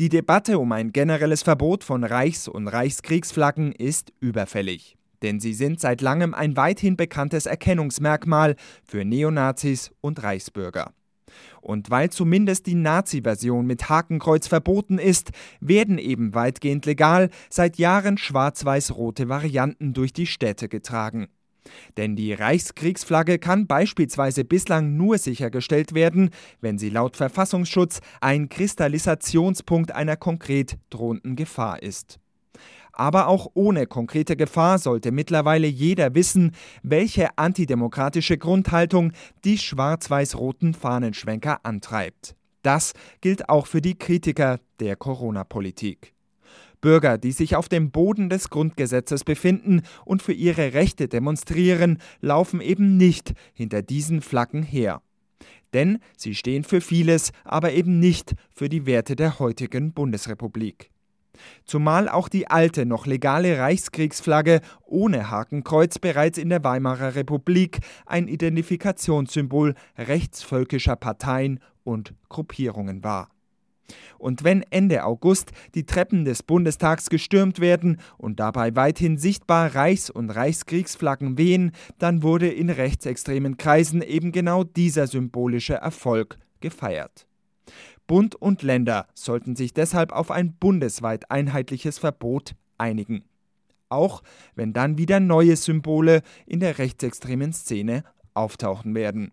Die Debatte um ein generelles Verbot von Reichs- und Reichskriegsflaggen ist überfällig. Denn sie sind seit langem ein weithin bekanntes Erkennungsmerkmal für Neonazis und Reichsbürger. Und weil zumindest die Nazi-Version mit Hakenkreuz verboten ist, werden eben weitgehend legal seit Jahren schwarz-weiß-rote Varianten durch die Städte getragen. Denn die Reichskriegsflagge kann beispielsweise bislang nur sichergestellt werden, wenn sie laut Verfassungsschutz ein Kristallisationspunkt einer konkret drohenden Gefahr ist. Aber auch ohne konkrete Gefahr sollte mittlerweile jeder wissen, welche antidemokratische Grundhaltung die schwarz-weiß-roten Fahnenschwenker antreibt. Das gilt auch für die Kritiker der Corona-Politik. Bürger, die sich auf dem Boden des Grundgesetzes befinden und für ihre Rechte demonstrieren, laufen eben nicht hinter diesen Flaggen her. Denn sie stehen für vieles, aber eben nicht für die Werte der heutigen Bundesrepublik. Zumal auch die alte, noch legale Reichskriegsflagge ohne Hakenkreuz bereits in der Weimarer Republik ein Identifikationssymbol rechtsvölkischer Parteien und Gruppierungen war. Und wenn Ende August die Treppen des Bundestags gestürmt werden und dabei weithin sichtbar Reichs- und Reichskriegsflaggen wehen, dann wurde in rechtsextremen Kreisen eben genau dieser symbolische Erfolg gefeiert. Bund und Länder sollten sich deshalb auf ein bundesweit einheitliches Verbot einigen. Auch wenn dann wieder neue Symbole in der rechtsextremen Szene auftauchen werden.